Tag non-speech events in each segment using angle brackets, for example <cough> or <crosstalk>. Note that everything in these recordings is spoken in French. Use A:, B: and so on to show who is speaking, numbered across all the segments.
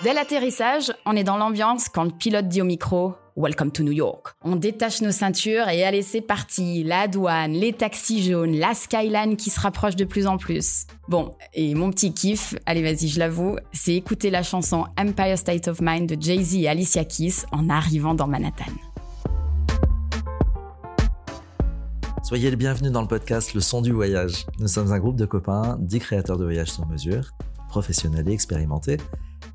A: Dès l'atterrissage, on est dans l'ambiance quand le pilote dit au micro Welcome to New York. On détache nos ceintures et allez, c'est parti. La douane, les taxis jaunes, la skyline qui se rapproche de plus en plus. Bon, et mon petit kiff, allez vas-y, je l'avoue, c'est écouter la chanson Empire State of Mind de Jay-Z et Alicia Keys en arrivant dans Manhattan.
B: Soyez les bienvenus dans le podcast Le son du voyage. Nous sommes un groupe de copains, 10 créateurs de voyages sur mesure, professionnels et expérimentés,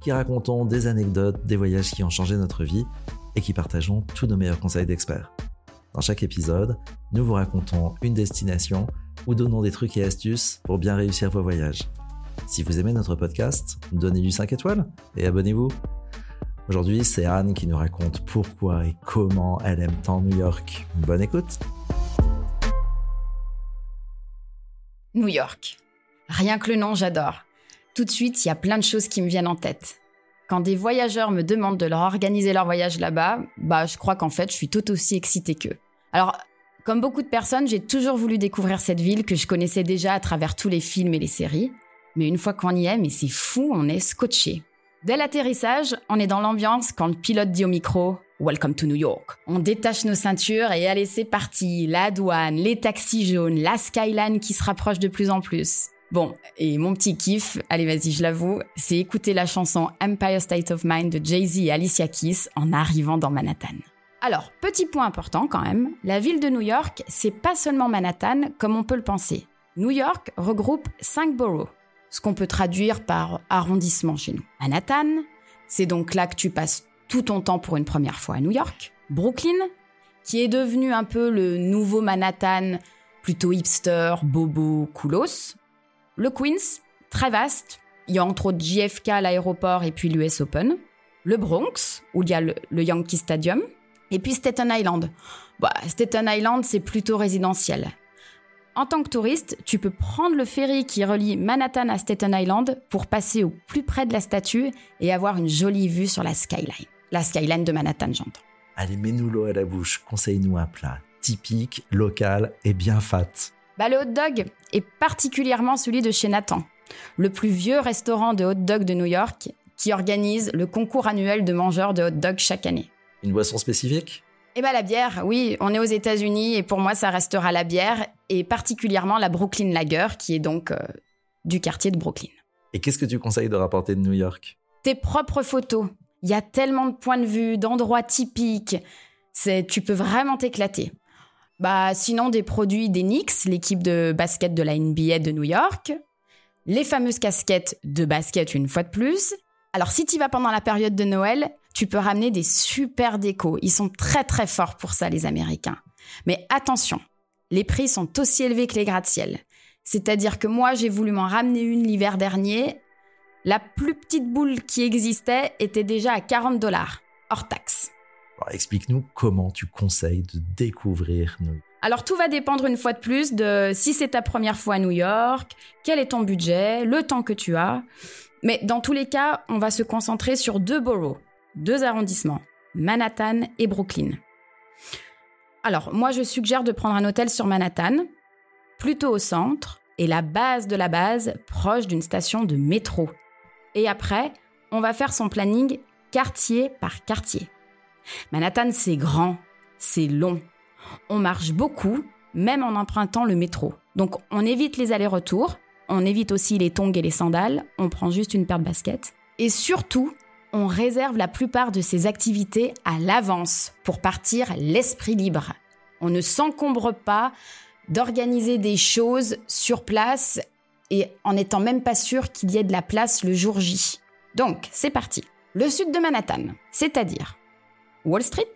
B: qui racontons des anecdotes, des voyages qui ont changé notre vie et qui partageons tous nos meilleurs conseils d'experts. Dans chaque épisode, nous vous racontons une destination ou donnons des trucs et astuces pour bien réussir vos voyages. Si vous aimez notre podcast, donnez-lui 5 étoiles et abonnez-vous. Aujourd'hui, c'est Anne qui nous raconte pourquoi et comment elle aime tant New York. Bonne écoute
A: New York. Rien que le nom, j'adore. Tout de suite, il y a plein de choses qui me viennent en tête. Quand des voyageurs me demandent de leur organiser leur voyage là-bas, bah je crois qu'en fait je suis tout aussi excitée qu'eux. Alors, comme beaucoup de personnes, j'ai toujours voulu découvrir cette ville que je connaissais déjà à travers tous les films et les séries. Mais une fois qu'on y est, mais c'est fou, on est scotché. Dès l'atterrissage, on est dans l'ambiance quand le pilote dit au micro Welcome to New York. On détache nos ceintures et allez, c'est parti. La douane, les taxis jaunes, la skyline qui se rapproche de plus en plus. Bon, et mon petit kiff, allez vas-y, je l'avoue, c'est écouter la chanson Empire State of Mind de Jay-Z et Alicia Keys en arrivant dans Manhattan. Alors, petit point important quand même, la ville de New York, c'est pas seulement Manhattan comme on peut le penser. New York regroupe 5 boroughs, ce qu'on peut traduire par arrondissement chez nous. Manhattan, c'est donc là que tu passes tout ton temps pour une première fois à New York. Brooklyn, qui est devenu un peu le nouveau Manhattan, plutôt hipster, bobo, coolos. Le Queens, très vaste. Il y a entre autres JFK l'aéroport et puis l'US Open. Le Bronx, où il y a le, Yankee Stadium. Et puis Staten Island. Bah, Staten Island, c'est plutôt résidentiel. En tant que touriste, tu peux prendre le ferry qui relie Manhattan à Staten Island pour passer au plus près de la statue et avoir une jolie vue sur la skyline. La skyline de Manhattan, j'entends.
B: Allez, mets-nous l'eau à la bouche. Conseille-nous un plat typique, local et bien fat.
A: Bah, le hot dog, et particulièrement celui de chez Nathan, le plus vieux restaurant de hot dog de New York qui organise le concours annuel de mangeurs de hot dog chaque année.
B: Une boisson spécifique?
A: Eh bah la bière, oui, on est aux États-Unis et pour moi ça restera la bière et particulièrement la Brooklyn Lager qui est donc euh, du quartier de Brooklyn.
B: Et qu'est-ce que tu conseilles de rapporter de New York?
A: Tes propres photos. Il y a tellement de points de vue, d'endroits typiques. C'est, tu peux vraiment t'éclater. Bah, sinon, des produits des Knicks, l'équipe de basket de la NBA de New York. Les fameuses casquettes de basket une fois de plus. Alors, si tu vas pendant la période de Noël, tu peux ramener des super décos. Ils sont très très forts pour ça, les Américains. Mais attention, les prix sont aussi élevés que les gratte-ciel. C'est-à-dire que moi, j'ai voulu m'en ramener une l'hiver dernier. La plus petite boule qui existait était déjà à 40 dollars, hors taxe.
B: Explique-nous comment tu conseilles de découvrir New York.
A: Alors tout va dépendre une fois de plus de si c'est ta première fois à New York, quel est ton budget, le temps que tu as. Mais dans tous les cas, on va se concentrer sur deux boroughs, deux arrondissements, Manhattan et Brooklyn. Alors moi je suggère de prendre un hôtel sur Manhattan, plutôt au centre, et la base de la base proche d'une station de métro. Et après, on va faire son planning quartier par quartier. Manhattan, c'est grand, c'est long. On marche beaucoup, même en empruntant le métro. Donc on évite les allers-retours, on évite aussi les tongs et les sandales, on prend juste une paire de baskets. Et surtout, on réserve la plupart de ces activités à l'avance pour partir l'esprit libre. On ne s'encombre pas d'organiser des choses sur place et en n'étant même pas sûr qu'il y ait de la place le jour J. Donc, c'est parti. Le sud de Manhattan, c'est-à-dire Wall Street.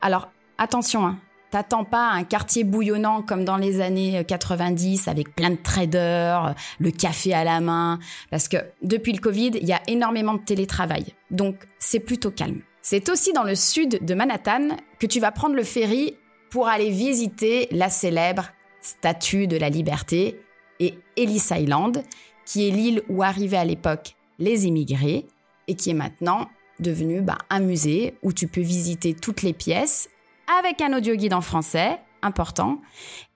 A: Alors attention, hein, T'attends pas un quartier bouillonnant comme dans les années 90 avec plein de traders, le café à la main, parce que depuis le Covid, il y a énormément de télétravail. Donc c'est plutôt calme. C'est aussi dans le sud de Manhattan que tu vas prendre le ferry pour aller visiter la célèbre Statue de la Liberté et Ellis Island, qui est l'île où arrivaient à l'époque les immigrés et qui est maintenant devenu bah, un musée où tu peux visiter toutes les pièces avec un audio guide en français, important,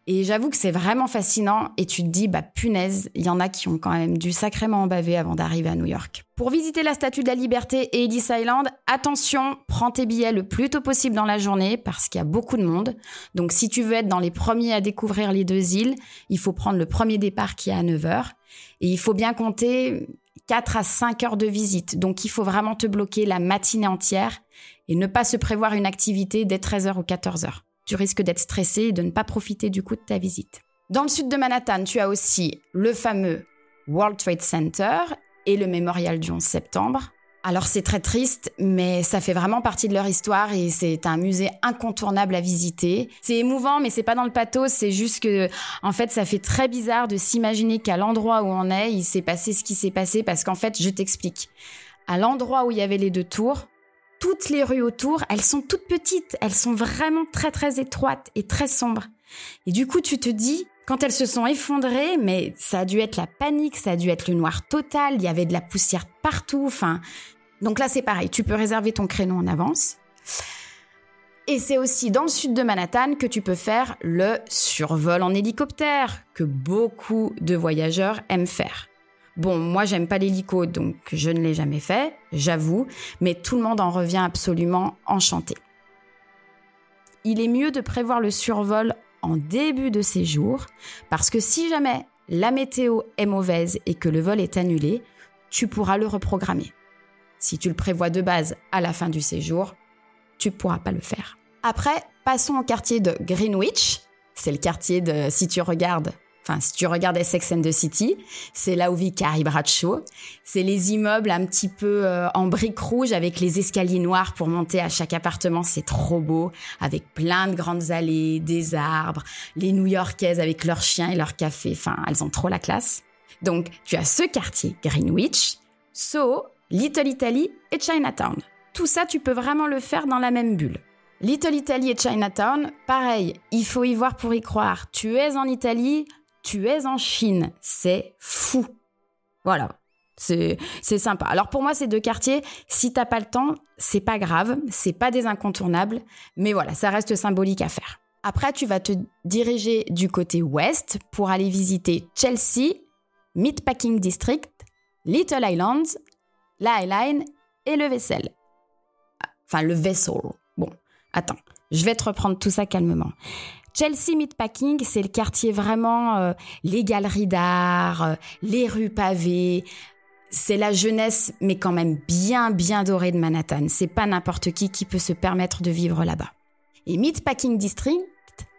A: Et j'avoue que c'est vraiment fascinant et tu te dis, bah punaise, il y en a qui ont quand même dû sacrément en baver avant d'arriver à New York. Pour visiter la Statue de la Liberté et Ellis Island, attention, prends tes billets le plus tôt possible dans la journée parce qu'il y a beaucoup de monde. Donc si tu veux être dans les premiers à découvrir les deux îles, il faut prendre le premier départ qui est à 9h. Et il faut bien compter 4 à 5 heures de visite. Donc il faut vraiment te bloquer la matinée entière et ne pas se prévoir une activité dès 13h ou 14h tu risques d'être stressé et de ne pas profiter du coup de ta visite. Dans le sud de Manhattan, tu as aussi le fameux World Trade Center et le mémorial du 11 septembre. Alors c'est très triste, mais ça fait vraiment partie de leur histoire et c'est un musée incontournable à visiter. C'est émouvant, mais c'est pas dans le pathos, c'est juste que, en fait, ça fait très bizarre de s'imaginer qu'à l'endroit où on est, il s'est passé ce qui s'est passé parce qu'en fait, je t'explique. À l'endroit où il y avait les deux tours, toutes les rues autour, elles sont toutes petites, elles sont vraiment très très étroites et très sombres. Et du coup, tu te dis, quand elles se sont effondrées, mais ça a dû être la panique, ça a dû être le noir total, il y avait de la poussière partout, enfin. Donc là, c'est pareil, tu peux réserver ton créneau en avance. Et c'est aussi dans le sud de Manhattan que tu peux faire le survol en hélicoptère, que beaucoup de voyageurs aiment faire. Bon, moi, j'aime pas l'hélico, donc je ne l'ai jamais fait, j'avoue, mais tout le monde en revient absolument enchanté. Il est mieux de prévoir le survol en début de séjour, parce que si jamais la météo est mauvaise et que le vol est annulé, tu pourras le reprogrammer. Si tu le prévois de base à la fin du séjour, tu pourras pas le faire. Après, passons au quartier de Greenwich. C'est le quartier de, si tu regardes Enfin, si tu regardes Sex and the City, c'est là où vit Carrie Bradshaw. C'est les immeubles un petit peu euh, en briques rouges avec les escaliers noirs pour monter à chaque appartement. C'est trop beau, avec plein de grandes allées, des arbres, les New-Yorkaises avec leurs chiens et leurs cafés. Enfin, elles ont trop la classe. Donc, tu as ce quartier, Greenwich, Soho, Little Italy et Chinatown. Tout ça, tu peux vraiment le faire dans la même bulle. Little Italy et Chinatown, pareil, il faut y voir pour y croire. Tu es en Italie, tu es en Chine. C'est fou. Voilà. C'est, sympa. Alors pour moi, ces deux quartiers, si t'as pas le temps, c'est pas grave, c'est pas des incontournables, mais voilà, ça reste symbolique à faire. Après, tu vas te diriger du côté ouest pour aller visiter Chelsea, Meatpacking District, Little Islands, la Highline et le Vessel. Enfin, le Vessel. Bon, attends, je vais te reprendre tout ça calmement. Chelsea Meatpacking, c'est le quartier vraiment, euh, les galeries d'art, euh, les rues pavées. C'est la jeunesse, mais quand même bien, bien dorée de Manhattan. C'est pas n'importe qui qui peut se permettre de vivre là-bas. Et Meatpacking District,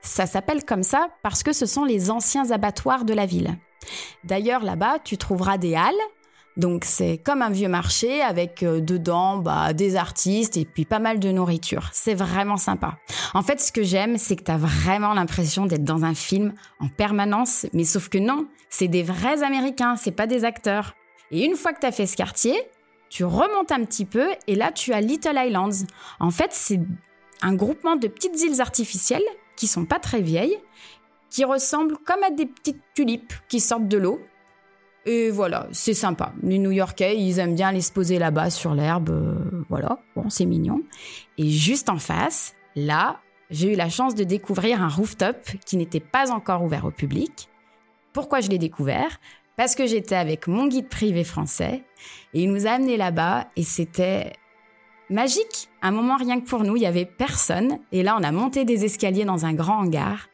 A: ça s'appelle comme ça parce que ce sont les anciens abattoirs de la ville. D'ailleurs, là-bas, tu trouveras des halles donc c'est comme un vieux marché avec euh, dedans bah, des artistes et puis pas mal de nourriture. C'est vraiment sympa. En fait, ce que j'aime, c'est que tu as vraiment l'impression d'être dans un film en permanence, mais sauf que non, c'est des vrais Américains, c'est pas des acteurs. Et une fois que tu as fait ce quartier, tu remontes un petit peu et là tu as Little Islands. En fait, c'est un groupement de petites îles artificielles qui sont pas très vieilles, qui ressemblent comme à des petites tulipes qui sortent de l'eau et voilà, c'est sympa. Les New-Yorkais, ils aiment bien aller se poser là-bas sur l'herbe. Euh, voilà, bon, c'est mignon. Et juste en face, là, j'ai eu la chance de découvrir un rooftop qui n'était pas encore ouvert au public. Pourquoi je l'ai découvert? Parce que j'étais avec mon guide privé français et il nous a amenés là-bas et c'était magique. Un moment rien que pour nous, il y avait personne. Et là, on a monté des escaliers dans un grand hangar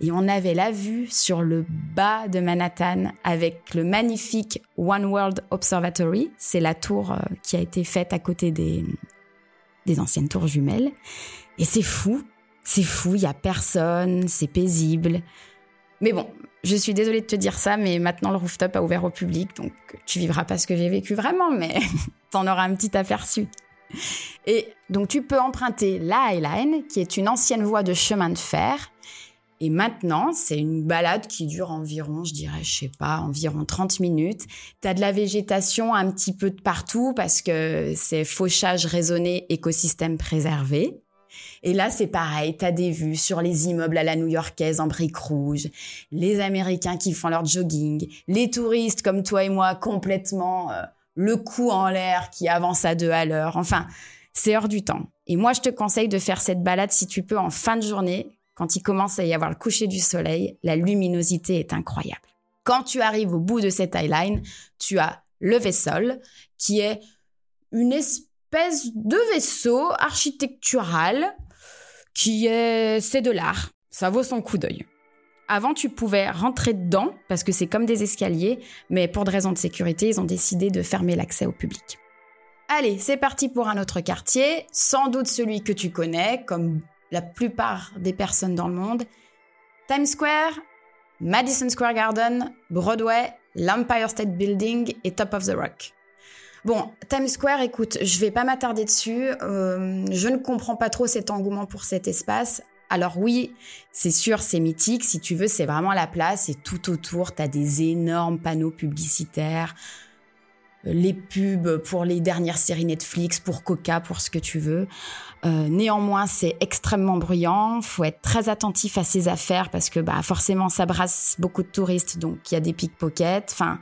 A: et on avait la vue sur le bas de Manhattan avec le magnifique One World Observatory. C'est la tour euh, qui a été faite à côté des, des anciennes tours jumelles. Et c'est fou. C'est fou. Il y a personne. C'est paisible. Mais bon, je suis désolée de te dire ça, mais maintenant le rooftop a ouvert au public, donc tu vivras pas ce que j'ai vécu vraiment, mais <laughs> t'en auras un petit aperçu. Et donc tu peux emprunter la Highline, qui est une ancienne voie de chemin de fer. Et maintenant, c'est une balade qui dure environ, je dirais, je sais pas, environ 30 minutes. Tu as de la végétation un petit peu de partout parce que c'est fauchage raisonné, écosystème préservé. Et là, c'est pareil, tu as des vues sur les immeubles à la new-yorkaise en briques rouges, les Américains qui font leur jogging, les touristes comme toi et moi complètement euh, le cou en l'air qui avance à deux à l'heure. Enfin, c'est hors du temps. Et moi, je te conseille de faire cette balade si tu peux en fin de journée, quand il commence à y avoir le coucher du soleil, la luminosité est incroyable. Quand tu arrives au bout de cette highline, tu as le vaisseau, qui est une espèce de vaisseau architectural qui est, c'est de l'art. Ça vaut son coup d'œil. Avant, tu pouvais rentrer dedans parce que c'est comme des escaliers, mais pour des raisons de sécurité, ils ont décidé de fermer l'accès au public. Allez, c'est parti pour un autre quartier, sans doute celui que tu connais, comme la plupart des personnes dans le monde. Times Square, Madison Square Garden, Broadway, l'Empire State Building et Top of the Rock. Bon, Times Square, écoute, je vais pas m'attarder dessus. Euh, je ne comprends pas trop cet engouement pour cet espace. Alors oui, c'est sûr, c'est mythique. Si tu veux, c'est vraiment la place. Et tout autour, tu as des énormes panneaux publicitaires. Les pubs pour les dernières séries Netflix, pour Coca, pour ce que tu veux. Euh, néanmoins, c'est extrêmement bruyant. Faut être très attentif à ses affaires parce que bah forcément, ça brasse beaucoup de touristes, donc il y a des pickpockets. Enfin,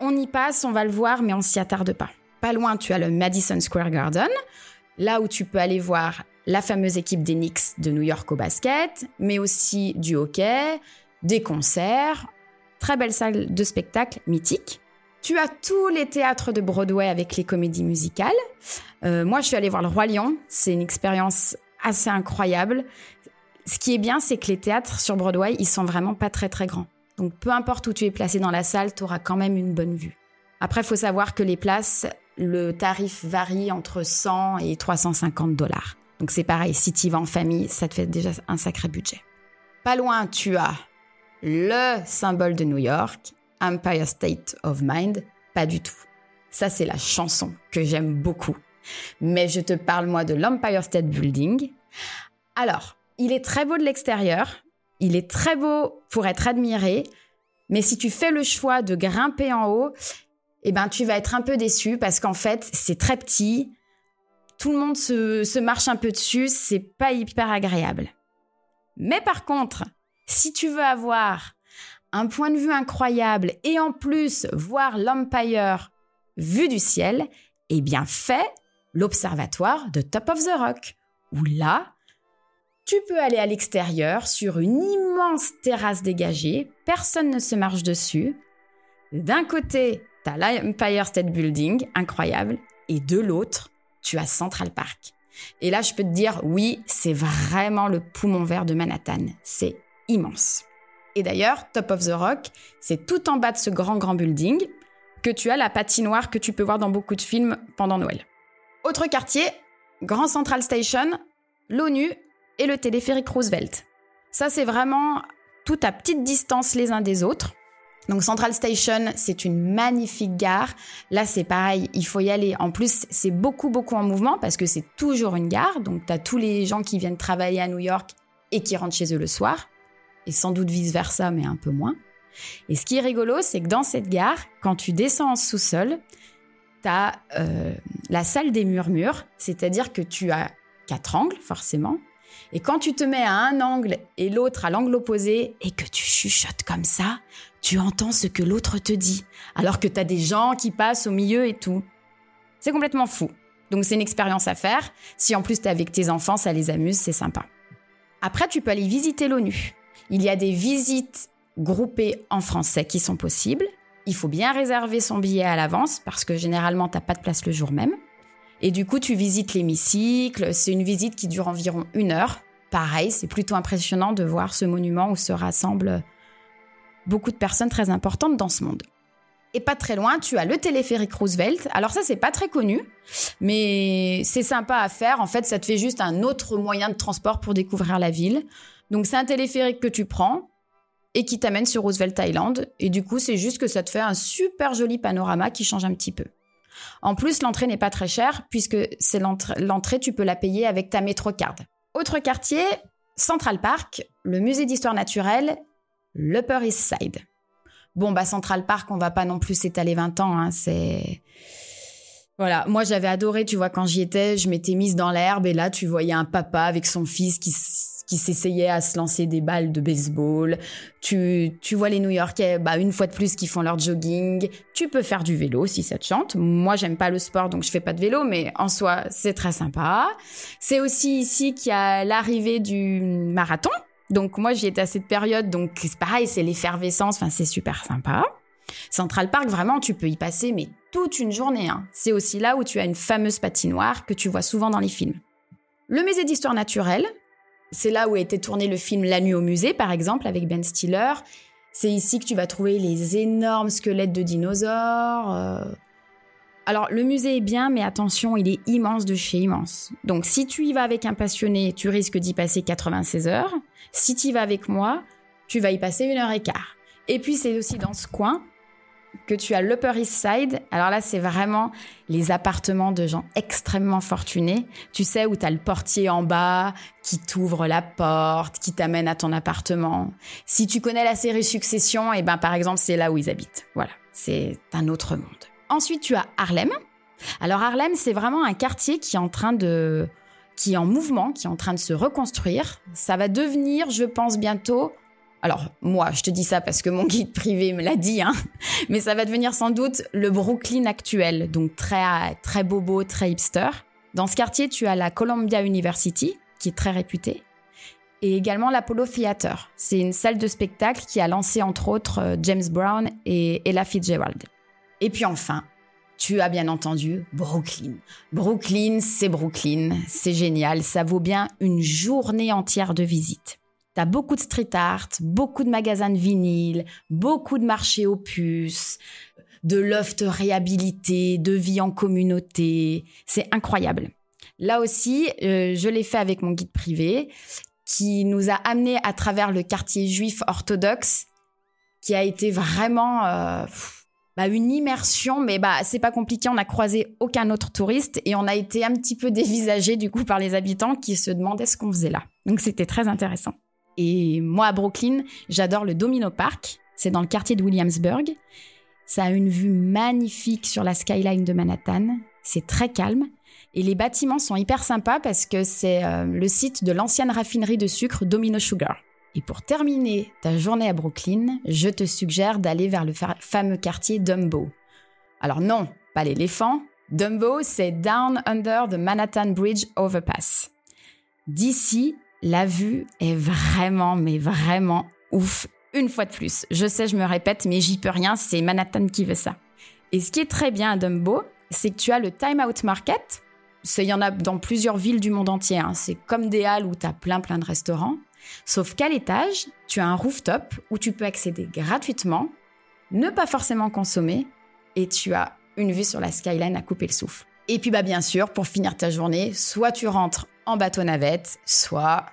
A: on y passe, on va le voir, mais on s'y attarde pas. Pas loin, tu as le Madison Square Garden, là où tu peux aller voir la fameuse équipe des Knicks de New York au basket, mais aussi du hockey, des concerts, très belle salle de spectacle mythique. Tu as tous les théâtres de Broadway avec les comédies musicales. Euh, moi, je suis allée voir le Roi Lion. C'est une expérience assez incroyable. Ce qui est bien, c'est que les théâtres sur Broadway, ils sont vraiment pas très très grands. Donc, peu importe où tu es placé dans la salle, tu auras quand même une bonne vue. Après, il faut savoir que les places, le tarif varie entre 100 et 350 dollars. Donc c'est pareil, si tu vas en famille, ça te fait déjà un sacré budget. Pas loin, tu as le symbole de New York, Empire State of Mind. Pas du tout. Ça, c'est la chanson que j'aime beaucoup. Mais je te parle, moi, de l'Empire State Building. Alors, il est très beau de l'extérieur. Il est très beau pour être admiré. Mais si tu fais le choix de grimper en haut, eh ben, tu vas être un peu déçu parce qu'en fait, c'est très petit tout le monde se, marche un peu dessus, c'est pas hyper agréable. Mais par contre, si tu veux avoir un point de vue incroyable et en plus voir l'Empire vu du ciel, eh bien fais l'observatoire de Top of the Rock, où là, tu peux aller à l'extérieur sur une immense terrasse dégagée, personne ne se marche dessus. D'un côté, tu as l'Empire State Building, incroyable, et de l'autre, tu as Central Park. Et là, je peux te dire, oui, c'est vraiment le poumon vert de Manhattan. C'est immense. Et d'ailleurs, Top of the Rock, c'est tout en bas de ce grand, grand building que tu as la patinoire que tu peux voir dans beaucoup de films pendant Noël. Autre quartier, Grand Central Station, l'ONU et le téléphérique Roosevelt. Ça, c'est vraiment tout à petite distance les uns des autres. Donc Central Station, c'est une magnifique gare. Là, c'est pareil, il faut y aller. En plus, c'est beaucoup, beaucoup en mouvement parce que c'est toujours une gare. Donc, tu as tous les gens qui viennent travailler à New York et qui rentrent chez eux le soir. Et sans doute vice-versa, mais un peu moins. Et ce qui est rigolo, c'est que dans cette gare, quand tu descends en sous-sol, tu as euh, la salle des murmures, c'est-à-dire que tu as quatre angles, forcément. Et quand tu te mets à un angle et l'autre à l'angle opposé et que tu chuchotes comme ça, tu entends ce que l'autre te dit, alors que tu as des gens qui passent au milieu et tout. C'est complètement fou. Donc c'est une expérience à faire. Si en plus tu es avec tes enfants, ça les amuse, c'est sympa. Après, tu peux aller visiter l'ONU. Il y a des visites groupées en français qui sont possibles. Il faut bien réserver son billet à l'avance parce que généralement, tu n'as pas de place le jour même. Et du coup, tu visites l'hémicycle. C'est une visite qui dure environ une heure. Pareil, c'est plutôt impressionnant de voir ce monument où se rassemblent beaucoup de personnes très importantes dans ce monde. Et pas très loin, tu as le téléphérique Roosevelt. Alors ça, c'est pas très connu, mais c'est sympa à faire. En fait, ça te fait juste un autre moyen de transport pour découvrir la ville. Donc c'est un téléphérique que tu prends et qui t'amène sur Roosevelt Island. Et du coup, c'est juste que ça te fait un super joli panorama qui change un petit peu. En plus, l'entrée n'est pas très chère puisque c'est l'entrée, tu peux la payer avec ta MetroCard. Autre quartier, Central Park, le musée d'histoire naturelle l'Upper East Side. Bon, bah Central Park, on va pas non plus s'étaler 20 ans, hein, c'est... Voilà, moi j'avais adoré, tu vois, quand j'y étais, je m'étais mise dans l'herbe et là tu voyais un papa avec son fils qui, qui s'essayait à se lancer des balles de baseball. Tu, tu vois les New-Yorkais, bah, une fois de plus, qui font leur jogging. Tu peux faire du vélo si ça te chante. Moi, j'aime pas le sport, donc je fais pas de vélo, mais en soi, c'est très sympa. C'est aussi ici qu'il y a l'arrivée du marathon Donc moi, j'y étais à cette période, donc c'est pareil, c'est l'effervescence, enfin c'est super sympa. Central Park, vraiment, tu peux y passer, mais toute une journée. Hein. C'est aussi là où tu as une fameuse patinoire que tu vois souvent dans les films. Le musée d'histoire naturelle, c'est là où a été tourné le film La nuit au musée, par exemple, avec Ben Stiller. C'est ici que tu vas trouver les énormes squelettes de dinosaures. euh. Alors, le musée est bien, mais attention, il est immense de chez immense. Donc, si tu y vas avec un passionné, tu risques d'y passer 96 heures. Si tu y vas avec moi, tu vas y passer une heure et quart. Et puis, c'est aussi dans ce coin que tu as l'Upper East Side. Alors là, c'est vraiment les appartements de gens extrêmement fortunés. Tu sais, où tu as le portier en bas qui t'ouvre la porte, qui t'amène à ton appartement. Si tu connais la série Succession, et ben par exemple, c'est là où ils habitent. Voilà, c'est un autre monde. Ensuite, tu as Harlem. Alors Harlem, c'est vraiment un quartier qui est en train de qui est en mouvement, qui est en train de se reconstruire. Ça va devenir, je pense bientôt, alors, moi, je te dis ça parce que mon guide privé me l'a dit, hein, <laughs> mais ça va devenir sans doute le Brooklyn actuel, donc très, très bobo, très hipster. Dans ce quartier, tu as la Columbia University, qui est très réputée, et également l'Apollo Theater. C'est une salle de spectacle qui a lancé entre autres euh, James Brown et Ella Fitzgerald. Et puis enfin, tu as bien entendu Brooklyn. Brooklyn, c'est Brooklyn, c'est génial, ça vaut bien une journée entière de visite. T'as beaucoup de street art, beaucoup de magasins de vinyle, beaucoup de marchés aux de loft réhabilité, de vie en communauté. C'est incroyable. Là aussi, euh, je l'ai fait avec mon guide privé qui nous a amenés à travers le quartier juif orthodoxe qui a été vraiment euh, bah, une immersion, mais bah c'est pas compliqué. On n'a croisé aucun autre touriste et on a été un petit peu <laughs> dévisagé du coup par les habitants qui se demandaient ce qu'on faisait là. Donc c'était très intéressant. Et moi, à Brooklyn, j'adore le Domino Park. C'est dans le quartier de Williamsburg. Ça a une vue magnifique sur la skyline de Manhattan. C'est très calme. Et les bâtiments sont hyper sympas parce que c'est euh, le site de l'ancienne raffinerie de sucre Domino Sugar. Et pour terminer ta journée à Brooklyn, je te suggère d'aller vers le fa- fameux quartier Dumbo. Alors non, pas l'éléphant. Dumbo, c'est Down Under the Manhattan Bridge Overpass. D'ici, la vue est vraiment, mais vraiment ouf. Une fois de plus. Je sais, je me répète, mais j'y peux rien, c'est Manhattan qui veut ça. Et ce qui est très bien à Dumbo, c'est que tu as le Time Out Market. Il y en a dans plusieurs villes du monde entier. hein. C'est comme des halles où tu as plein plein de restaurants. Sauf qu'à l'étage, tu as un rooftop où tu peux accéder gratuitement, ne pas forcément consommer, et tu as une vue sur la skyline à couper le souffle. Et puis bah bien sûr, pour finir ta journée, soit tu rentres en bateau navette, soit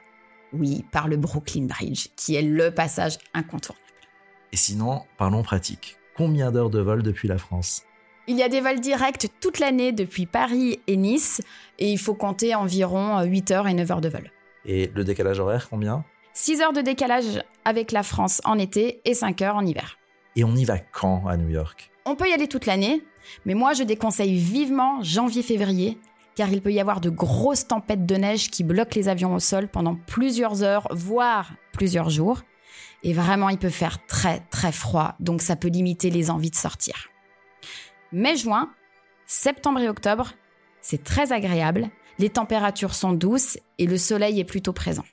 A: oui, par le Brooklyn Bridge, qui est le passage incontournable.
B: Et sinon, parlons pratique. Combien d'heures de vol depuis la France?
A: Il y a des vols directs toute l'année depuis Paris et Nice, et il faut compter environ 8 heures et 9 heures de vol.
B: Et le décalage horaire, combien?
A: 6 heures de décalage avec la France en été et 5 heures en hiver.
B: Et on y va quand à New York?
A: On peut y aller toute l'année, mais moi je déconseille vivement janvier-février, car il peut y avoir de grosses tempêtes de neige qui bloquent les avions au sol pendant plusieurs heures, voire plusieurs jours. Et vraiment, il peut faire très très froid, donc ça peut limiter les envies de sortir. Mai-juin, septembre et octobre, c'est très agréable, les températures sont douces et le soleil est plutôt présent.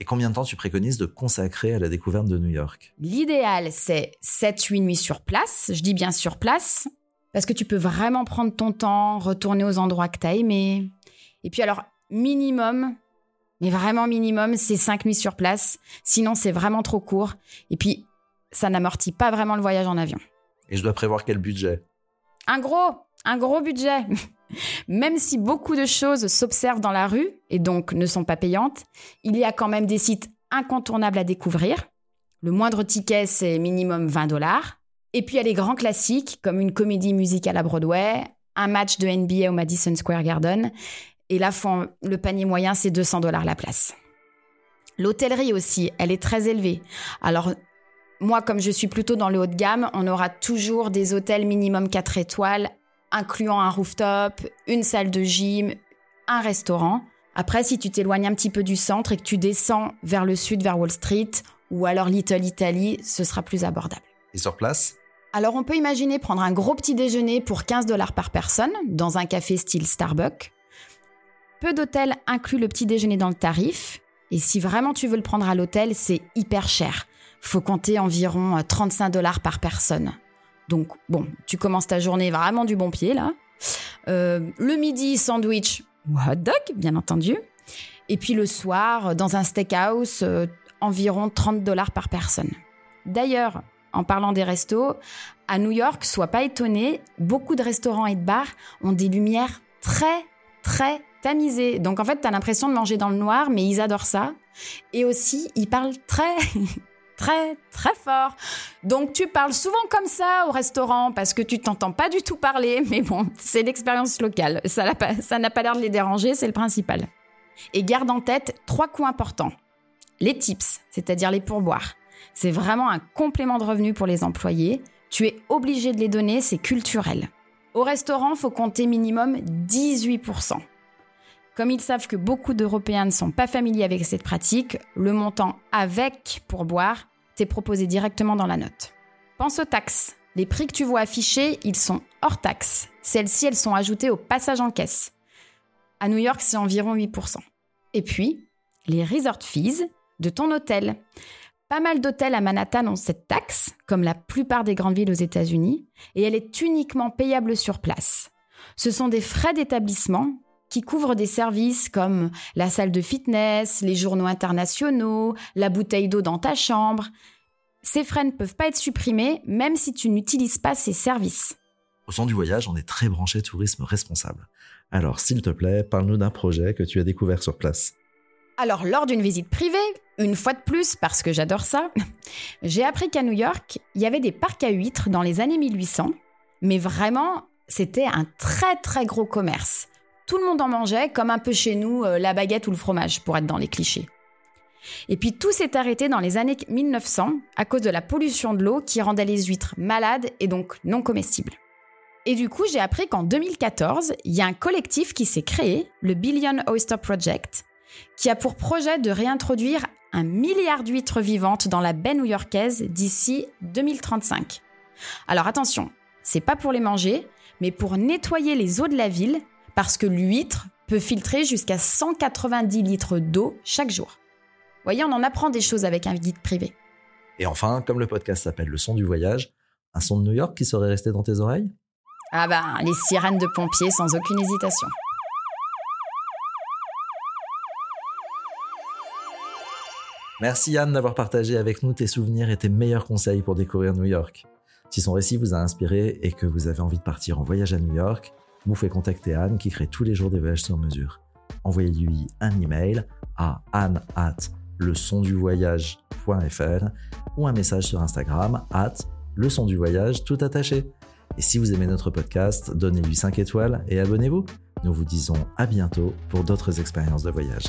B: Et combien de temps tu préconises de consacrer à la découverte de New York?
A: L'idéal, c'est 7-8 nuits sur place. Je dis bien sur place, parce que tu peux vraiment prendre ton temps, retourner aux endroits que tu as aimés. Et puis alors, minimum, mais vraiment minimum, c'est 5 nuits sur place. Sinon, c'est vraiment trop court. Et puis, ça n'amortit pas vraiment le voyage en avion.
B: Et je dois prévoir quel budget?
A: Un gros, un gros budget. <laughs> Même si beaucoup de choses s'observent dans la rue et donc ne sont pas payantes, il y a quand même des sites incontournables à découvrir. Le moindre ticket, c'est minimum 20 dollars. Et puis il y a les grands classiques comme une comédie musicale à Broadway, un match de NBA au Madison Square Garden. Et là, le panier moyen, c'est 200 dollars la place. L'hôtellerie aussi, elle est très élevée. Alors, moi, comme je suis plutôt dans le haut de gamme, on aura toujours des hôtels minimum 4 étoiles, incluant un rooftop, une salle de gym, un restaurant. Après, si tu t'éloignes un petit peu du centre et que tu descends vers le sud, vers Wall Street, ou alors Little Italy, ce sera plus abordable.
B: Et sur place?
A: Alors, on peut imaginer prendre un gros petit déjeuner pour 15 dollars par personne dans un café style Starbucks. Peu d'hôtels incluent le petit déjeuner dans le tarif. Et si vraiment tu veux le prendre à l'hôtel, c'est hyper cher. Faut compter environ 35 euh, dollars par personne. Donc bon, tu commences ta journée vraiment du bon pied là. Euh, le midi, sandwich ou hot dog, bien entendu. Et puis le soir, dans un steakhouse, euh, environ 30 dollars par personne. D'ailleurs, en parlant des restos, à New York, sois pas étonné, beaucoup de restaurants et de bars ont des lumières très, très tamisées. Donc en fait, tu as l'impression de manger dans le noir, mais ils adorent ça. Et aussi, ils parlent très, <laughs> très, très fort. Donc tu parles souvent comme ça au restaurant parce que tu t'entends pas du tout parler, <laughs> mais bon, c'est l'expérience locale. Ça n'a pas, l'air de les déranger, c'est le principal. Et garde en tête trois coups importants. Les tips, c'est-à-dire les pourboires. C'est vraiment un complément de revenu pour les employés. Tu es obligé de les donner, c'est culturel. Au restaurant, faut compter minimum 18%. Comme ils savent que beaucoup d'Européens ne sont pas familiers avec cette pratique, le montant avec pourboire t'est proposé directement dans la note. Pense aux taxes. Les prix que tu vois affichés, ils sont hors taxes. Celles-ci, elles sont ajoutées au passage en caisse. À New York, c'est environ 8%. Et puis, les resort fees de ton hôtel. Pas mal d'hôtels à Manhattan ont cette taxe, comme la plupart des grandes villes aux États-Unis, et elle est uniquement payable sur place. Ce sont des frais d'établissement qui couvrent des services comme la salle de fitness, les journaux internationaux, la bouteille d'eau dans ta chambre. Ces frais ne peuvent pas être supprimés même si tu n'utilises pas ces services.
B: Au sein du voyage, on est très branché tourisme responsable. Alors, s'il te plaît, parle-nous d'un projet que tu as découvert sur place.
A: Alors, lors d'une visite privée, une fois de plus, parce que j'adore ça, <laughs> j'ai appris qu'à New York, il y avait des parcs à huîtres dans les années 1800, mais vraiment, c'était un très très gros commerce. Tout le monde en mangeait, comme un peu chez nous, euh, la baguette ou le fromage, pour être dans les clichés. Et puis tout s'est arrêté dans les années 1900 à cause de la pollution de l'eau qui rendait les huîtres malades et donc non comestibles. Et du coup, j'ai appris qu'en 2014, il y a un collectif qui s'est créé, le Billion Oyster Project, qui a pour projet de réintroduire un milliard d'huîtres vivantes dans la baie new-yorkaise d'ici 2035. Alors attention, c'est pas pour les manger, mais pour nettoyer les eaux de la ville parce que l'huître peut filtrer jusqu'à 190 litres d'eau chaque jour. Voyez, on en apprend des choses avec un guide privé.
B: Et enfin, comme le podcast s'appelle Le son du voyage, un son de New York qui serait resté dans tes oreilles?
A: Ah ben, les sirènes de pompiers sans aucune hésitation.
B: Merci Yann d'avoir partagé avec nous tes souvenirs et tes meilleurs conseils pour découvrir New York. Si son récit vous a inspiré et que vous avez envie de partir en voyage à New York, vous pouvez contacter Anne qui crée tous les jours des voyages sur mesure. Envoyez-lui un email à anne at voyage.fr ou un message sur Instagram at leçon du voyage tout attaché. Et si vous aimez notre podcast, donnez-lui 5 étoiles et abonnez-vous. Nous vous disons à bientôt pour d'autres expériences de voyage.